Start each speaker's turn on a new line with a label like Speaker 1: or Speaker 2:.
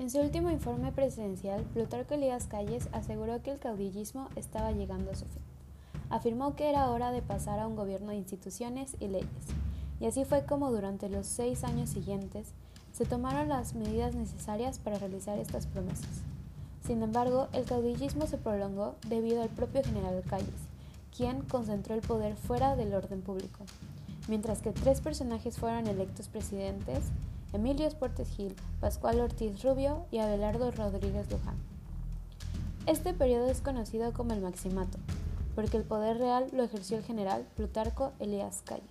Speaker 1: En su último informe presidencial, Plutarco Elías Calles aseguró que el caudillismo estaba llegando a su fin. Afirmó que era hora de pasar a un gobierno de instituciones y leyes, y así fue como durante los seis años siguientes se tomaron las medidas necesarias para realizar estas promesas. Sin embargo, el caudillismo se prolongó debido al propio general Calles, quien concentró el poder fuera del orden público, mientras que tres personajes fueron electos presidentes, Emilio Esportes Gil, Pascual Ortiz Rubio y Abelardo Rodríguez Luján. Este periodo es conocido como el Maximato, porque el poder real lo ejerció el general Plutarco Elías Calles.